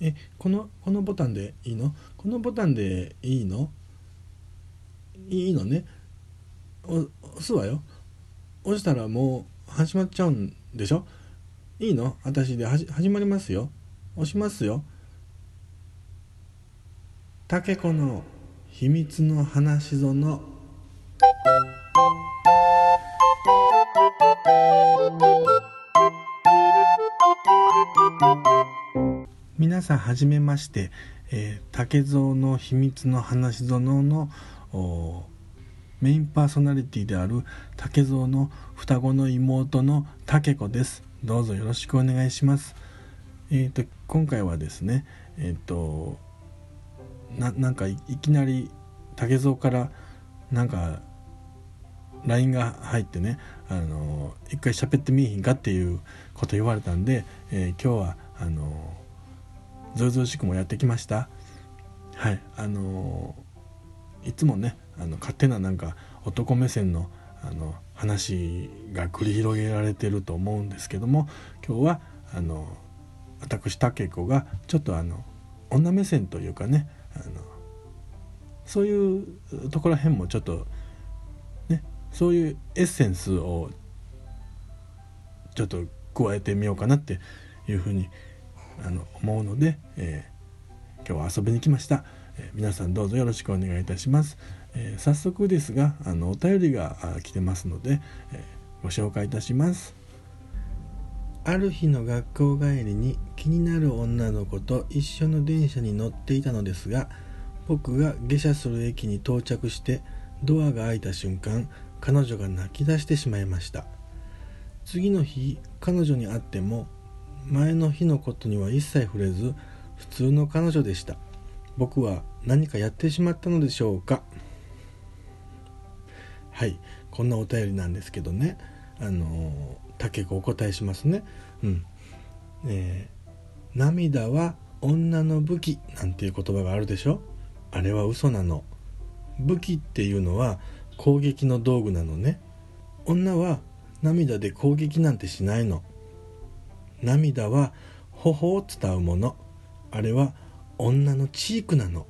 えこのこのボタンでいいの？このボタンでいいの？いいのね。押すわよ。押したらもう始まっちゃうんでしょ？いいの？私で始まりますよ。押しますよ。タケコの秘密の話ぞの。皆さんはじめまして、えー、竹蔵の秘密の話園のメインパーソナリティである竹蔵の双子の妹の竹子です。どうぞよろしくお願いします。えっ、ー、と今回はですねえっ、ー、となんかいきなり竹蔵からなんか LINE が入ってねあの一回喋ってみいひんかっていうこと言われたんで、えー、今日はあのずうずうしくもやってきました。はい。あのいつもねあの勝手ななんか男目線のあの話が繰り広げられてると思うんですけども今日はあの私武子がちょっとあの女目線というかねあのそういうところら辺もちょっとねそういうエッセンスをちょっと加えてみようかなっていうふうに思いますあの思うので、えー、今日は遊びに来ました、えー、皆さんどうぞよろしくお願いいたします、えー、早速ですがあのお便りが来てますので、えご紹介いたします。ある日の学校帰りに気になる女の子と一緒の電車に乗っていたのですが僕が下車する駅に到着してドアが開いた瞬間彼女が泣き出してしまいました。次の日彼女に会っても前の日のことには一切触れず普通の彼女でした。僕は何かやってしまったのでしょうか？はいこんなお便りなんですけどね。あの竹子お答えしますね。うん。えー、涙は女の武器なんていう言葉があるでしょ？あれは嘘なの。武器っていうのは攻撃の道具なのね。女は涙で攻撃なんてしないの。涙は頬を伝うもの。あれは女のチークなの。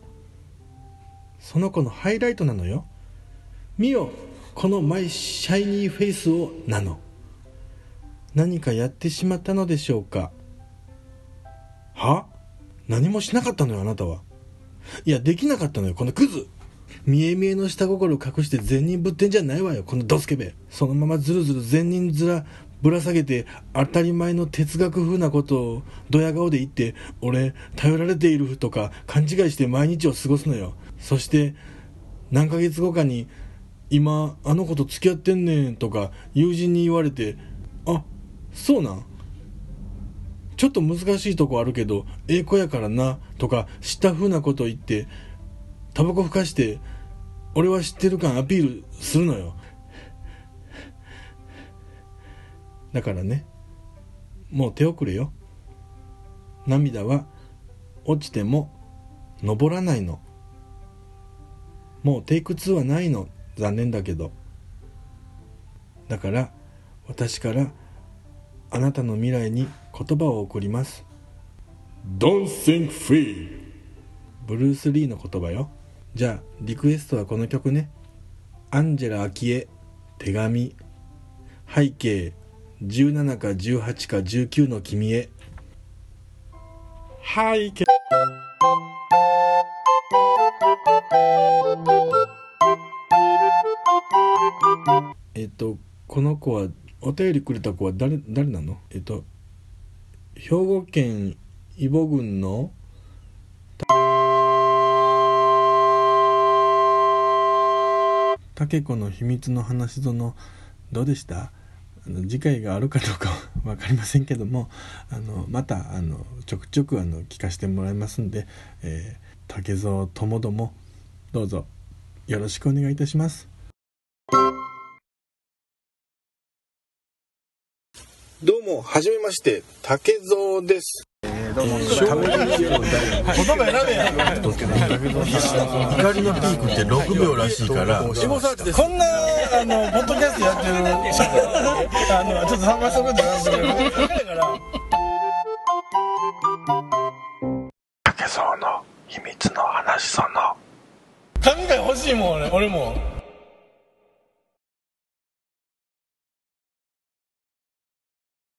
その子のハイライトなのよ。見よこの my shiny face をなの。何かやってしまったのでしょうか。は？何もしなかったのよあなたは。いやできなかったのよこのクズ。見え見えの下心を隠して善人ぶってんじゃないわよこのドスケベ。そのままずるずる善人面ぶら下げて当たり前の哲学風なことをドヤ顔で言って俺頼られているとか勘違いして毎日を過ごすのよ。そして何ヶ月後かに今あの子と付き合ってんねんとか友人に言われてあそうなん？ちょっと難しいとこあるけどええ子やからなとか知った風なこと言ってタバコふかして俺は知ってる感アピールするのよ。だからねもう手遅れよ。涙は落ちても登らないの。もうテイク2はないの。残念だけど。だから私からあなたの未来に言葉を送ります。Don't think free. ブルース・リーの言葉よ。じゃあリクエストはこの曲ね。アンジェラ・アキエ手紙。背景17か18か19の君へ。背景えっとこの子はお便りくれた子は誰誰なの？えっと兵庫県伊保郡の。竹子の秘密の話のどうでした？あの次回があるかどうか分かりませんけどもあのまたあのちょくちょくあの聞かせてもらいますんで、えー、竹蔵ともどもどうぞよろしくお願いいたします。どうも、はじめまして、竹蔵です。どうも、言葉選べや。怒りのピークって6秒らしいから。こんな、あの、ポッドキャストやってる、あの、ちょっと参加したことないんだけど。秘密の話その。神回欲しいもん俺俺も